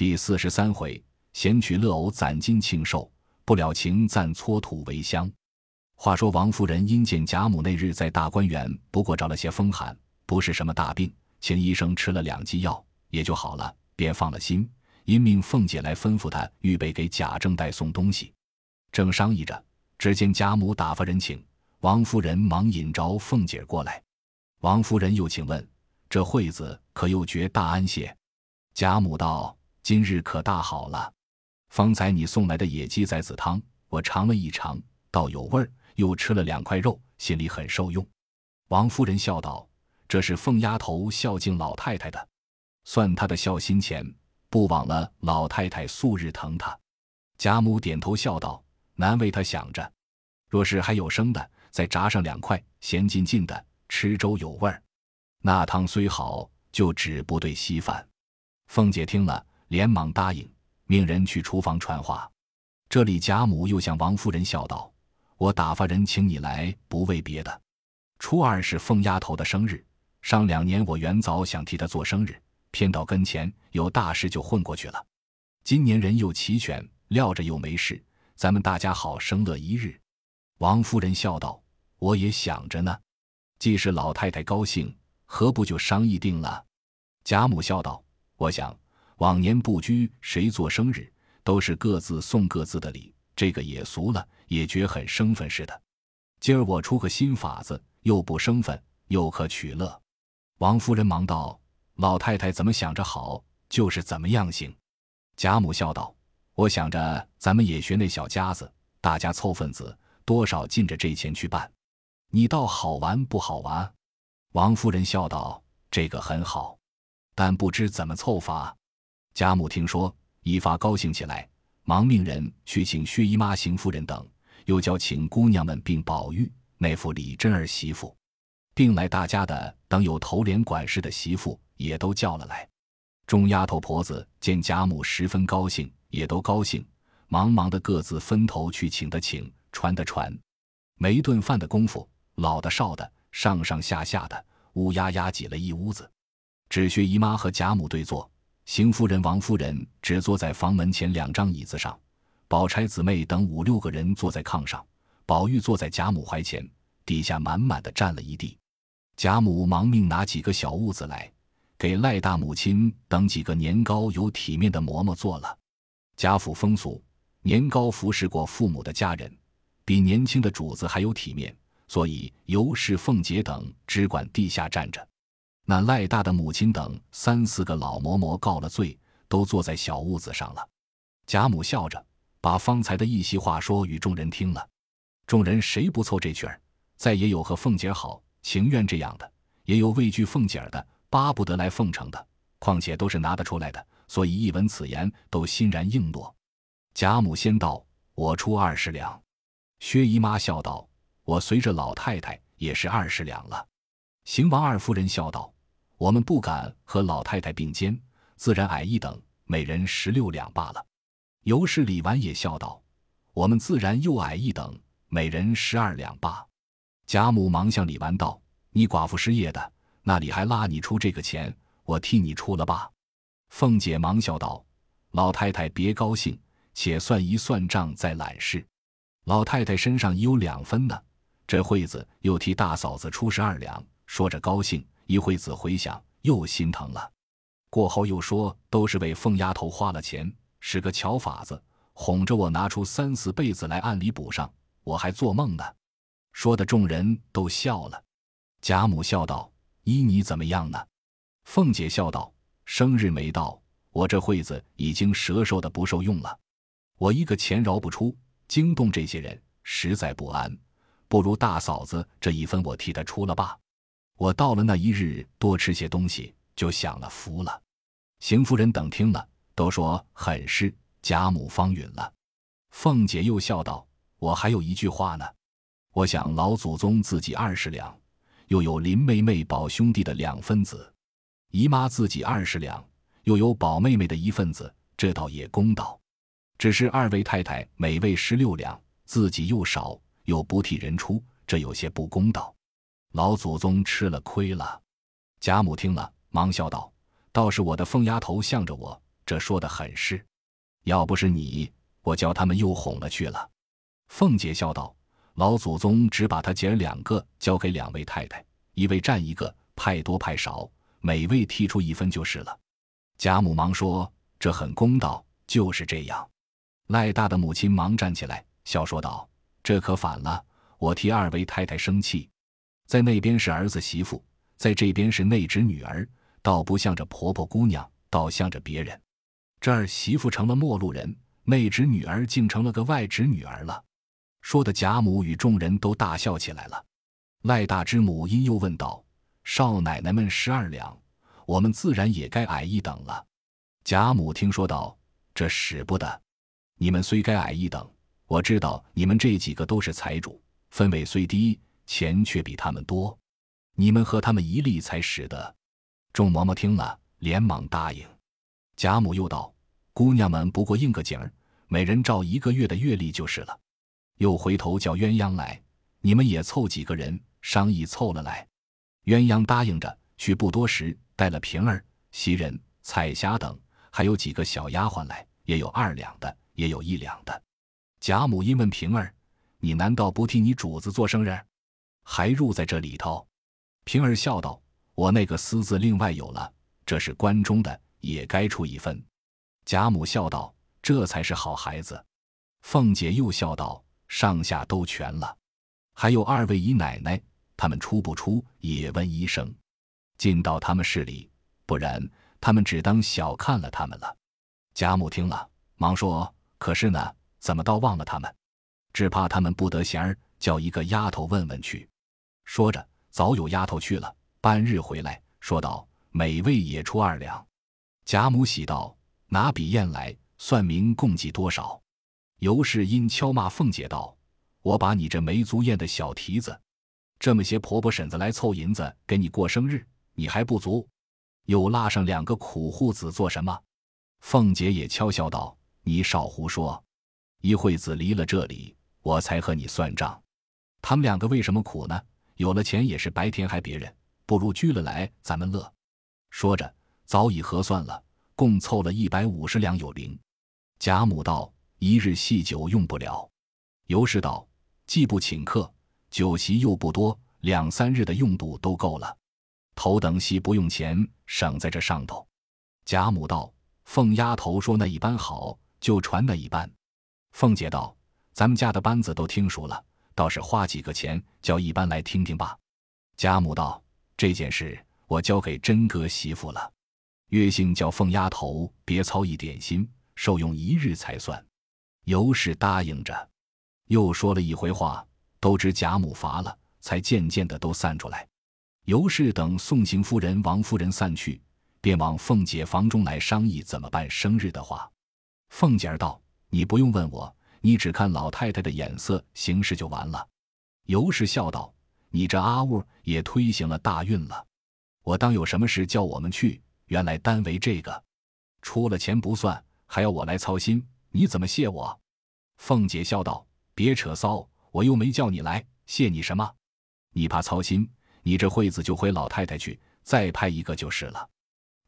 第四十三回，闲取乐偶攒金庆寿，不了情暂搓土为香。话说王夫人因见贾母那日在大观园不过着了些风寒，不是什么大病，请医生吃了两剂药也就好了，便放了心，因命凤姐来吩咐她预备给贾政带送东西。正商议着，只见贾母打发人请王夫人，忙引着凤姐过来。王夫人又请问：“这惠子可又觉大安些？”贾母道：“今日可大好了。方才你送来的野鸡崽子汤，我尝了一尝，倒有味儿，又吃了两块肉，心里很受用。”王夫人笑道：“这是凤丫头孝敬老太太的，算她的孝心钱，不枉了老太太素日疼她。”贾母点头笑道：“难为她想着。若是还有生的，再炸上两块，咸劲劲的。”吃粥有味儿，那汤虽好，就只不对稀饭。凤姐听了，连忙答应，命人去厨房传话。这里贾母又向王夫人笑道：“我打发人请你来，不为别的。初二是凤丫头的生日，上两年我原早想替她做生日，偏到跟前有大事就混过去了。今年人又齐全，料着又没事，咱们大家好生乐一日。”王夫人笑道：“我也想着呢。”既是老太太高兴，何不就商议定了？贾母笑道：“我想往年不拘谁做生日，都是各自送各自的礼，这个也俗了，也觉很生分似的。今儿我出个新法子，又不生分，又可取乐。”王夫人忙道：“老太太怎么想着好，就是怎么样行。”贾母笑道：“我想着咱们也学那小家子，大家凑份子，多少尽着这钱去办。”你倒好玩不好玩？王夫人笑道：“这个很好，但不知怎么凑法。”贾母听说，一发高兴起来，忙命人去请薛姨妈、邢夫人等，又叫请姑娘们并宝玉那副李珍儿媳妇，并来大家的等有头帘管事的媳妇也都叫了来。众丫头婆子见贾母十分高兴，也都高兴，忙忙的各自分头去请的请，传的传，没顿饭的功夫。老的少的，上上下下的，乌压压挤了一屋子。只薛姨妈和贾母对坐，邢夫人、王夫人只坐在房门前两张椅子上，宝钗姊妹等五六个人坐在炕上，宝玉坐在贾母怀前，底下满满的占了一地。贾母忙命拿几个小屋子来，给赖大母亲等几个年高有体面的嬷嬷做了。贾府风俗，年高服侍过父母的家人，比年轻的主子还有体面。所以尤氏、凤姐等只管地下站着，那赖大的母亲等三四个老嬷嬷告了罪，都坐在小屋子上了。贾母笑着把方才的一席话说与众人听了，众人谁不凑这曲儿？再也有和凤姐好、情愿这样的，也有畏惧凤姐的、巴不得来奉承的。况且都是拿得出来的，所以一闻此言，都欣然应诺。贾母先道：“我出二十两。”薛姨妈笑道。我随着老太太也是二十两了。邢王二夫人笑道：“我们不敢和老太太并肩，自然矮一等，每人十六两罢了。”尤氏、李纨也笑道：“我们自然又矮一等，每人十二两罢。”贾母忙向李纨道：“你寡妇失业的，那里还拉你出这个钱？我替你出了吧。”凤姐忙笑道：“老太太别高兴，且算一算账再揽事。老太太身上已有两分呢。”这惠子又替大嫂子出十二两，说着高兴。一惠子回想，又心疼了。过后又说，都是为凤丫头花了钱，使个巧法子，哄着我拿出三四辈子来按里补上。我还做梦呢。说的众人都笑了。贾母笑道：“依你怎么样呢？”凤姐笑道：“生日没到，我这惠子已经折寿的不受用了。我一个钱饶不出，惊动这些人，实在不安。”不如大嫂子这一分，我替她出了吧。我到了那一日，多吃些东西，就享了福了。邢夫人等听了，都说很是。贾母方允了。凤姐又笑道：“我还有一句话呢。我想老祖宗自己二十两，又有林妹妹、宝兄弟的两分子，姨妈自己二十两，又有宝妹妹的一份子，这倒也公道。只是二位太太每位十六两，自己又少。”又不替人出，这有些不公道。老祖宗吃了亏了。贾母听了，忙笑道：“倒是我的凤丫头向着我，这说的很是。要不是你，我叫他们又哄了去了。”凤姐笑道：“老祖宗只把他姐儿两个交给两位太太，一位占一个，派多派少，每位剔出一分就是了。”贾母忙说：“这很公道，就是这样。”赖大的母亲忙站起来，笑说道：“这可反了，我替二位太太生气，在那边是儿子媳妇，在这边是内侄女儿，倒不像着婆婆姑娘，倒像着别人。这儿媳妇成了陌路人，内侄女儿竟成了个外侄女儿了。”说的贾母与众人都大笑起来了。赖大之母因又问道：“少奶奶们十二两，我们自然也该矮一等了。”贾母听说道：“这使不得。你们虽该矮一等，我知道你们这几个都是财主，分位虽低，钱却比他们多。你们和他们一例才使得。”众嬷嬷听了，连忙答应。贾母又道：“姑娘们不过应个景儿，每人照一个月的月例就是了。”又回头叫鸳鸯来，你们也凑几个人商议凑了来。鸳鸯答应着去，不多时带了平儿、袭人、彩霞等，还有几个小丫鬟来，也有二两的，也有一两的。贾母因问平儿：“你难道不替你主子做生日，还入在这里头？”平儿笑道：“我那个私字另外有了，这是关中的，也该出一份。”贾母笑道：“这才是好孩子。”凤姐又笑道。上下都全了，还有二位姨奶奶，他们出不出也问一声，进到他们市里，不然他们只当小看了他们了。贾母听了，忙说：“可是呢，怎么倒忘了他们？只怕他们不得闲儿，叫一个丫头问问去。”说着，早有丫头去了，半日回来，说道：“每位也出二两。”贾母喜道：“拿笔砚来，算明共计多少。”尤氏因敲骂凤姐道：“我把你这没足砚的小蹄子，这么些婆婆婶子来凑银子给你过生日，你还不足？又拉上两个苦户子做什么？”凤姐也悄笑道：“你少胡说！一会子离了这里，我才和你算账。他们两个为什么苦呢？有了钱也是白填还别人，不如拘了来，咱们乐。”说着，早已核算了，共凑了一百五十两有零。贾母道。一日细酒用不了，尤氏道：“既不请客，酒席又不多，两三日的用度都够了。头等戏不用钱，省在这上头。”贾母道：“凤丫头说那一般好，就传那一般。”凤姐道：“咱们家的班子都听熟了，倒是花几个钱叫一般来听听吧。”贾母道：“这件事我交给真哥媳妇了，月姓叫凤丫头别操一点心，受用一日才算。”尤氏答应着，又说了一回话，都知贾母乏了，才渐渐的都散出来。尤氏等宋行夫人、王夫人散去，便往凤姐房中来商议怎么办生日的话。凤姐儿道：“你不用问我，你只看老太太的眼色行事就完了。”尤氏笑道：“你这阿兀也推行了大运了。我当有什么事叫我们去，原来单为这个，出了钱不算，还要我来操心。”你怎么谢我？凤姐笑道：“别扯骚，我又没叫你来，谢你什么？你怕操心，你这会子就回老太太去，再派一个就是了。”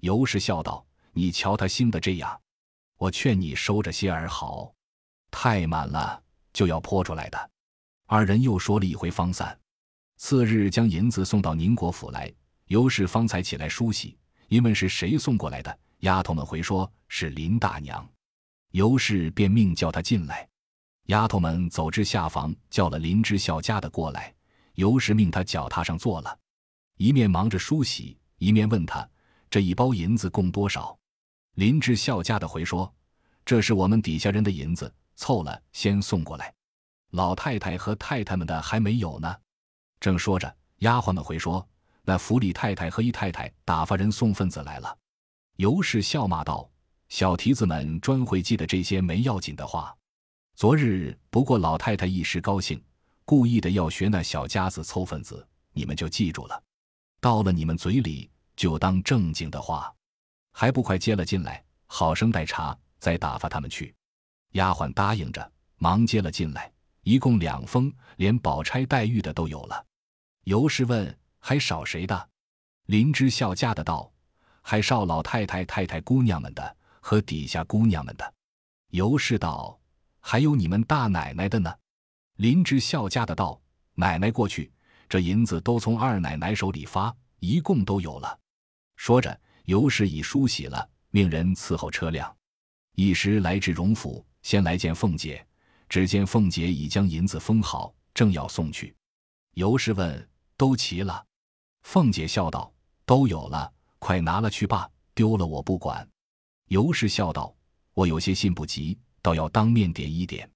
尤氏笑道：“你瞧他兴的这样，我劝你收着些儿好，太满了就要泼出来的。”二人又说了一回方散。次日将银子送到宁国府来，尤氏方才起来梳洗，因问是谁送过来的，丫头们回说是林大娘。尤氏便命叫他进来，丫头们走至下房，叫了林之孝家的过来。尤氏命他脚踏上坐了，一面忙着梳洗，一面问他这一包银子共多少。林之孝家的回说：“这是我们底下人的银子，凑了先送过来。老太太和太太们的还没有呢。”正说着，丫鬟们回说：“那府里太太和姨太太打发人送份子来了。”尤氏笑骂道。小蹄子们专会记得这些没要紧的话。昨日不过老太太一时高兴，故意的要学那小家子凑份子，你们就记住了。到了你们嘴里就当正经的话，还不快接了进来，好生待茶，再打发他们去。丫鬟答应着，忙接了进来，一共两封，连宝钗、黛玉的都有了。尤氏问：“还少谁的？”林之孝家的道：“还少老太太、太太姑娘们的。”和底下姑娘们的。尤氏道：“还有你们大奶奶的呢。”林之笑家的道：“奶奶过去，这银子都从二奶奶手里发，一共都有了。”说着，尤氏已梳洗了，命人伺候车辆，一时来至荣府，先来见凤姐。只见凤姐已将银子封好，正要送去。尤氏问：“都齐了？”凤姐笑道：“都有了，快拿了去罢，丢了我不管。”尤氏笑道：“我有些信不及，倒要当面点一点。”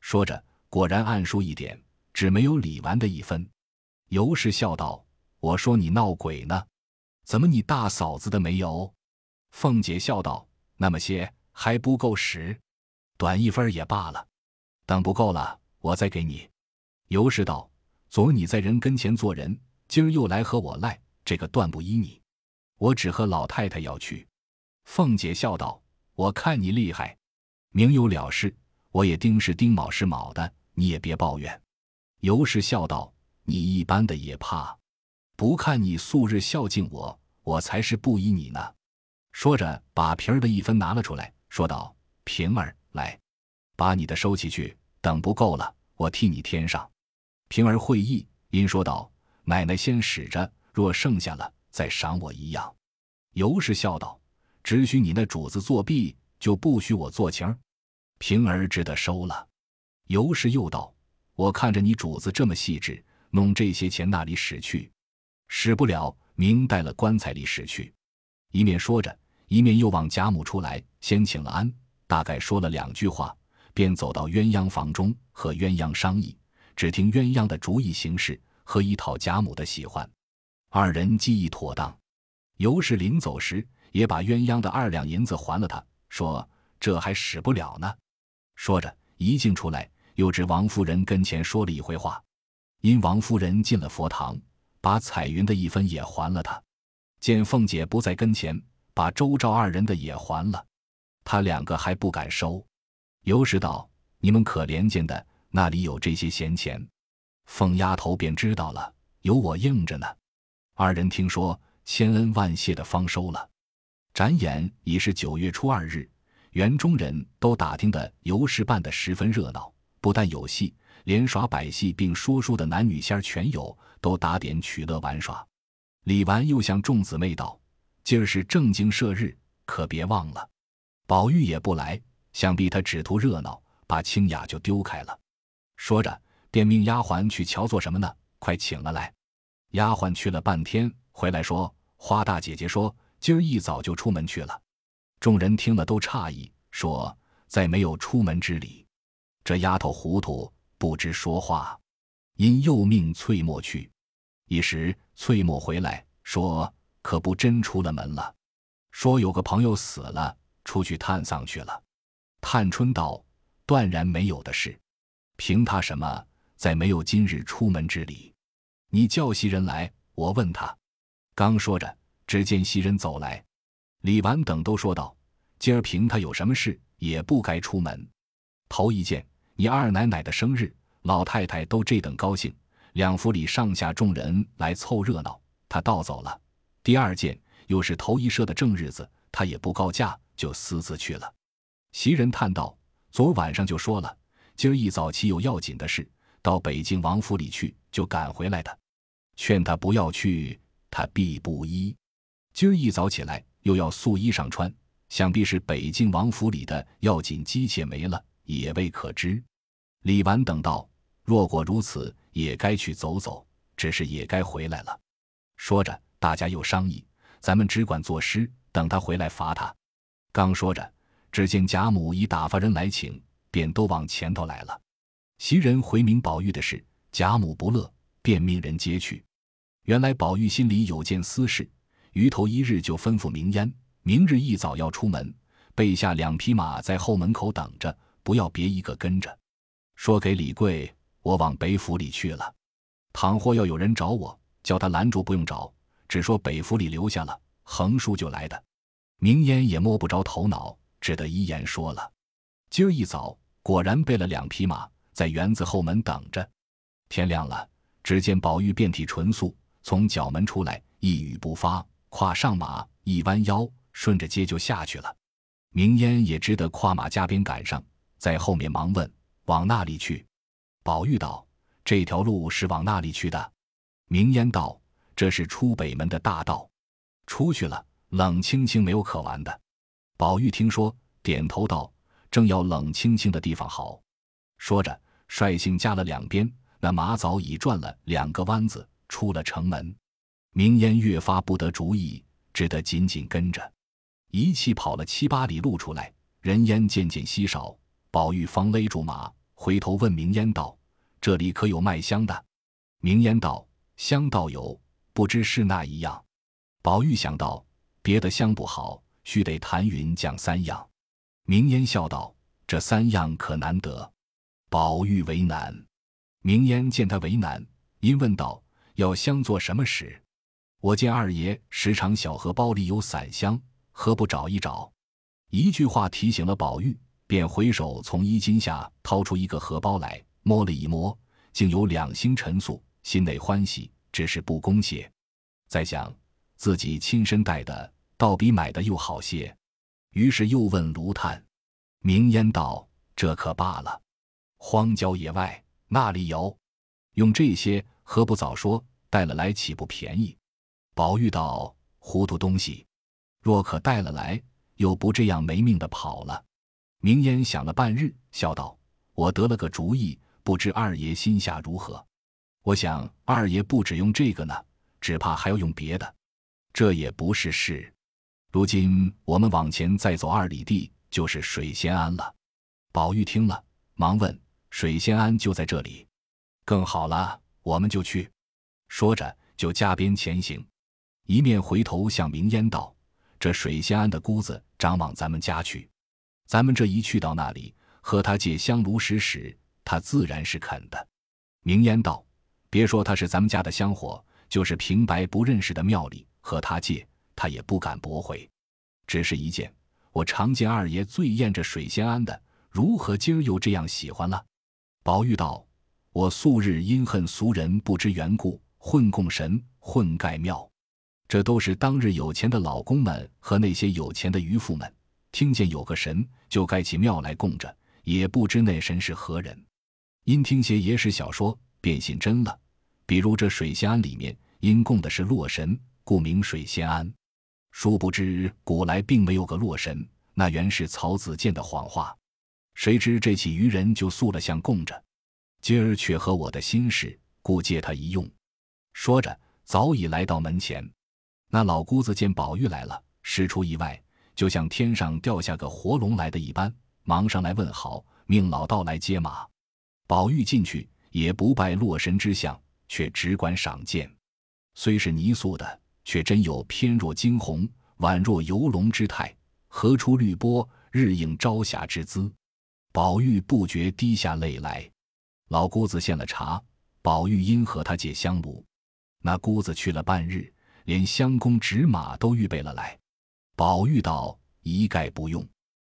说着，果然按数一点，只没有李纨的一分。尤氏笑道：“我说你闹鬼呢，怎么你大嫂子的没有？”凤姐笑道：“那么些还不够使，短一分也罢了。”等不够了，我再给你。尤氏道：“昨你在人跟前做人，今儿又来和我赖，这个断不依你。我只和老太太要去。”凤姐笑道：“我看你厉害，明有了事，我也丁是丁，卯是卯的，你也别抱怨。”尤氏笑道：“你一般的也怕，不看你素日孝敬我，我才是不依你呢。”说着，把平儿的一分拿了出来，说道：“平儿，来。”把你的收起去，等不够了，我替你添上。平儿会意，因说道：“奶奶先使着，若剩下了，再赏我一样。”尤氏笑道：“只许你那主子作弊，就不许我做情。”平儿只得收了。尤氏又道：“我看着你主子这么细致，弄这些钱那里使去？使不了，明带了棺材里使去。”一面说着，一面又往贾母出来，先请了安，大概说了两句话。便走到鸳鸯房中和鸳鸯商议，只听鸳鸯的主意行事，何以讨贾母的喜欢。二人计议妥当，尤氏临走时也把鸳鸯的二两银子还了他，说：“这还使不了呢。”说着一进出来，又至王夫人跟前说了一回话。因王夫人进了佛堂，把彩云的一分也还了他。见凤姐不在跟前，把周赵二人的也还了，他两个还不敢收。尤氏道：“你们可怜见的，那里有这些闲钱？”凤丫头便知道了，有我应着呢。二人听说，千恩万谢的方收了。展眼已是九月初二日，园中人都打听的尤氏办的十分热闹，不但有戏，连耍百戏并说书的男女仙儿全有，都打点取乐玩耍。李纨又向众姊妹道：“今儿是正经社日，可别忘了。”宝玉也不来。想必他只图热闹，把清雅就丢开了。说着，便命丫鬟去瞧做什么呢？快请了来。丫鬟去了半天，回来说：“花大姐姐说，今儿一早就出门去了。”众人听了都诧异，说：“再没有出门之理。”这丫头糊涂，不知说话，因又命翠墨去。一时翠墨回来，说：“可不真出了门了？说有个朋友死了，出去探丧去了。”探春道：“断然没有的事，凭他什么，再没有今日出门之理。你叫袭人来，我问他。”刚说着，只见袭人走来，李纨等都说道：“今儿凭他有什么事，也不该出门。头一件，你二奶奶的生日，老太太都这等高兴，两府里上下众人来凑热闹，他倒走了。第二件，又是头一社的正日子，他也不告假，就私自去了。”袭人叹道：“昨晚上就说了，今儿一早起有要紧的事，到北京王府里去，就赶回来的。劝他不要去，他必不依。今儿一早起来，又要素衣裳穿，想必是北京王府里的要紧机械没了，也未可知。”李纨等道：“若果如此，也该去走走，只是也该回来了。”说着，大家又商议：“咱们只管作诗，等他回来罚他。”刚说着。只见贾母已打发人来请，便都往前头来了。袭人回明宝玉的事，贾母不乐，便命人接去。原来宝玉心里有件私事，余头一日就吩咐明烟，明日一早要出门，备下两匹马在后门口等着，不要别一个跟着。说给李贵，我往北府里去了。倘或要有人找我，叫他拦住，不用找，只说北府里留下了，横竖就来的。明烟也摸不着头脑。只得一言说了，今儿一早果然备了两匹马，在园子后门等着。天亮了，只见宝玉遍体纯素，从角门出来，一语不发，跨上马，一弯腰，顺着街就下去了。明烟也只得跨马加鞭赶上，在后面忙问：“往那里去？”宝玉道：“这条路是往那里去的？”明烟道：“这是出北门的大道，出去了，冷清清没有可玩的。”宝玉听说，点头道：“正要冷清清的地方好。”说着，率性加了两鞭，那马早已转了两个弯子，出了城门。明烟越发不得主意，只得紧紧跟着。一气跑了七八里路出来，人烟渐渐稀少。宝玉方勒住马，回头问明烟道：“这里可有卖香的？”明烟道：“香倒有，不知是哪一样。”宝玉想到别的香不好，须得谭云讲三样。明烟笑道：“这三样可难得。”宝玉为难。明烟见他为难，因问道：“要香做什么使？我见二爷时常小荷包里有散香。”何不找一找？一句话提醒了宝玉，便回手从衣襟下掏出一个荷包来，摸了一摸，竟有两星尘素，心内欢喜，只是不恭些。再想自己亲身带的，倒比买的又好些，于是又问卢探。明烟道：“这可罢了，荒郊野外那里有？用这些何不早说，带了来岂不便宜？”宝玉道：“糊涂东西。”若可带了来，又不这样没命的跑了。明烟想了半日，笑道：“我得了个主意，不知二爷心下如何？我想二爷不只用这个呢，只怕还要用别的。这也不是事。如今我们往前再走二里地，就是水仙庵了。”宝玉听了，忙问：“水仙庵就在这里？更好了，我们就去。”说着，就加鞭前行，一面回头向明烟道。这水仙庵的姑子长往咱们家去，咱们这一去到那里，和他借香炉使使，他自然是肯的。明烟道：“别说他是咱们家的香火，就是平白不认识的庙里，和他借，他也不敢驳回。只是一件，我常见二爷最厌这水仙庵的，如何今儿又这样喜欢了？”宝玉道：“我素日因恨俗人不知缘故，混供神，混盖庙。”这都是当日有钱的老公们和那些有钱的渔夫们，听见有个神，就盖起庙来供着，也不知那神是何人。因听些野史小说，便信真了。比如这水仙庵里面，因供的是洛神，故名水仙庵。殊不知古来并没有个洛神，那原是曹子建的谎话。谁知这起愚人就塑了像供着，今儿却合我的心事，故借他一用。说着，早已来到门前。那老姑子见宝玉来了，事出意外，就像天上掉下个活龙来的一般，忙上来问好，命老道来接马。宝玉进去也不拜洛神之相，却只管赏鉴。虽是泥塑的，却真有翩若惊鸿、宛若游龙之态，何出绿波，日映朝霞之姿。宝玉不觉滴下泪来。老姑子献了茶，宝玉因和他借香炉。那姑子去了半日。连香公纸马都预备了来，宝玉道：“一概不用。”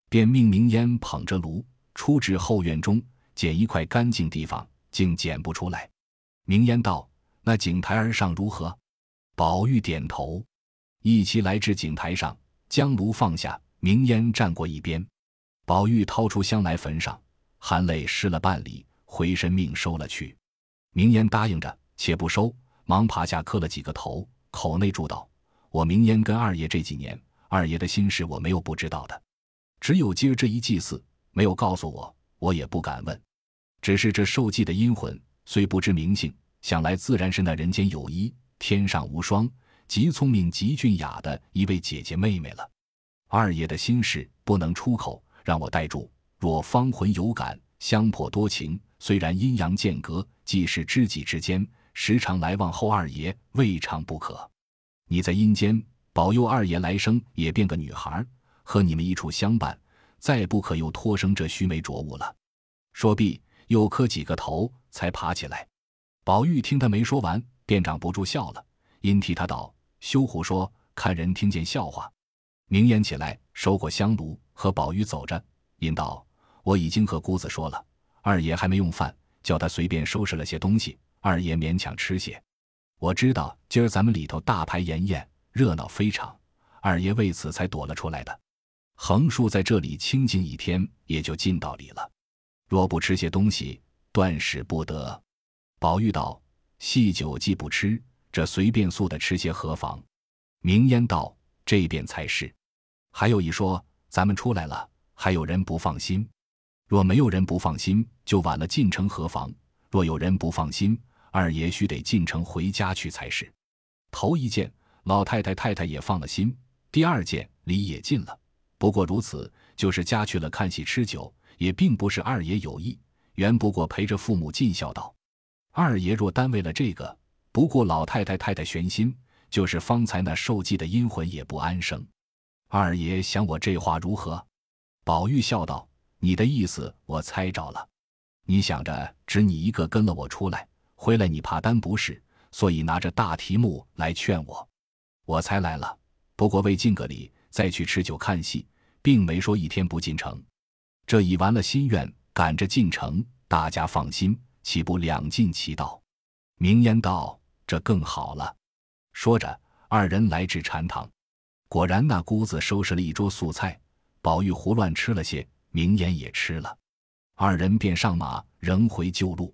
便命明烟捧着炉出至后院中，捡一块干净地方，竟捡不出来。明烟道：“那井台儿上如何？”宝玉点头，一齐来至井台上，将炉放下，明烟站过一边。宝玉掏出香来焚上，含泪施了半里，回身命收了去。明烟答应着，且不收，忙爬下磕了几个头。口内祝道：“我明烟跟二爷这几年，二爷的心事我没有不知道的，只有今儿这一祭祀没有告诉我，我也不敢问。只是这受祭的阴魂虽不知名姓，想来自然是那人间有一、天上无双、极聪明极俊雅的一位姐姐妹妹了。二爷的心事不能出口，让我代住。若芳魂有感，香魄多情，虽然阴阳间隔，既是知己之间。”时常来往后二爷，未尝不可。你在阴间保佑二爷来生也变个女孩，和你们一处相伴，再不可又托生这须眉浊物了。说毕，又磕几个头，才爬起来。宝玉听他没说完，店长不住笑了，因替他道：“休胡说，看人听见笑话。”明言起来，收过香炉，和宝玉走着，因道：“我已经和姑子说了，二爷还没用饭，叫他随便收拾了些东西。”二爷勉强吃些，我知道今儿咱们里头大排筵宴，热闹非常，二爷为此才躲了出来的。横竖在这里清静一天，也就尽道理了。若不吃些东西，断使不得。宝玉道：“细酒既不吃，这随便素的吃些何妨？”明烟道：“这便才是。还有一说，咱们出来了，还有人不放心。若没有人不放心，就晚了进城何妨？若有人不放心，二爷须得进城回家去才是。头一件，老太太太太也放了心；第二件，礼也尽了。不过如此，就是家去了看戏吃酒，也并不是二爷有意，原不过陪着父母尽孝道。二爷若单为了这个，不顾老太太太太悬心，就是方才那受祭的阴魂也不安生。二爷想我这话如何？宝玉笑道：“你的意思我猜着了。你想着只你一个跟了我出来，回来你怕担不是，所以拿着大题目来劝我，我才来了。不过为敬个礼。”再去吃酒看戏，并没说一天不进城。这已完了心愿，赶着进城，大家放心，岂不两尽其道？明烟道：“这更好了。”说着，二人来至禅堂，果然那姑子收拾了一桌素菜，宝玉胡乱吃了些，明烟也吃了，二人便上马，仍回旧路。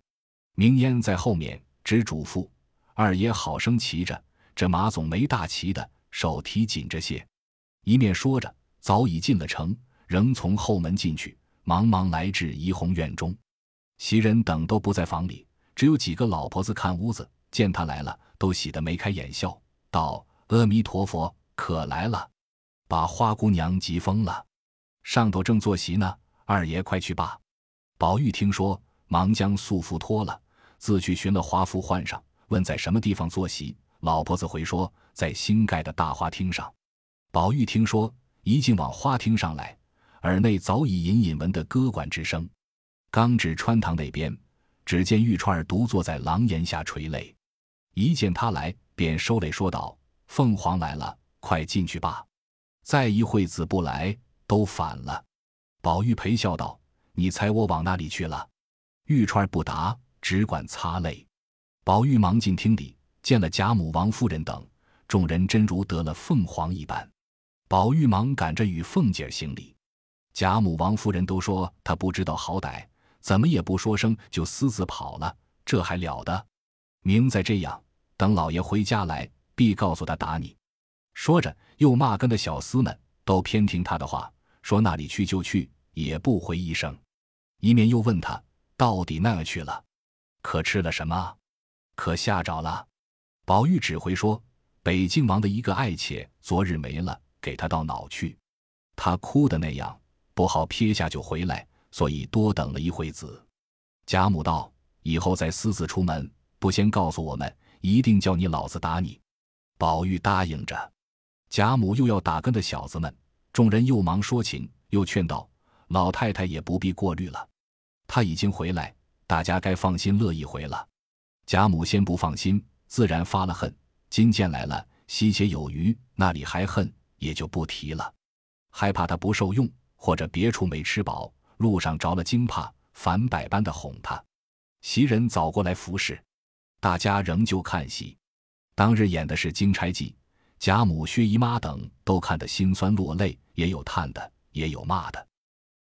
明烟在后面只嘱咐二爷好生骑着，这马总没大骑的，手提紧着些。一面说着，早已进了城，仍从后门进去，忙忙来至怡红院中。袭人等都不在房里，只有几个老婆子看屋子，见他来了，都喜得眉开眼笑，道：“阿弥陀佛，可来了，把花姑娘急疯了。上头正坐席呢，二爷快去罢。”宝玉听说，忙将素服脱了，自去寻了华服换上，问在什么地方坐席。老婆子回说，在新盖的大花厅上。宝玉听说，一进往花厅上来，耳内早已隐隐闻得歌管之声。刚至穿堂那边，只见玉钏儿独坐在廊檐下垂泪。一见他来，便收泪说道：“凤凰来了，快进去吧。再一会子不来，都反了。”宝玉陪笑道：“你猜我往哪里去了？”玉钏儿不答，只管擦泪。宝玉忙进厅里，见了贾母、王夫人等，众人真如得了凤凰一般。宝玉忙赶着与凤姐行礼，贾母、王夫人都说他不知道好歹，怎么也不说声就私自跑了，这还了得？明再这样，等老爷回家来，必告诉他打你。说着，又骂跟的小厮们都偏听他的话，说那里去就去，也不回一声。一面又问他到底那去了，可吃了什么？可吓着了？宝玉只回说北静王的一个爱妾昨日没了。给他到脑去，他哭的那样，不好撇下就回来，所以多等了一会子。贾母道：“以后再私自出门，不先告诉我们，一定叫你老子打你。”宝玉答应着。贾母又要打跟的小子们，众人又忙说情，又劝道：“老太太也不必过虑了，他已经回来，大家该放心乐一回了。”贾母先不放心，自然发了恨。今见来了，惜且有余，那里还恨？也就不提了，害怕他不受用，或者别处没吃饱，路上着了惊怕，反百般的哄他。袭人早过来服侍，大家仍旧看戏。当日演的是《金钗记》，贾母、薛姨妈等都看得心酸落泪，也有叹的，也有骂的。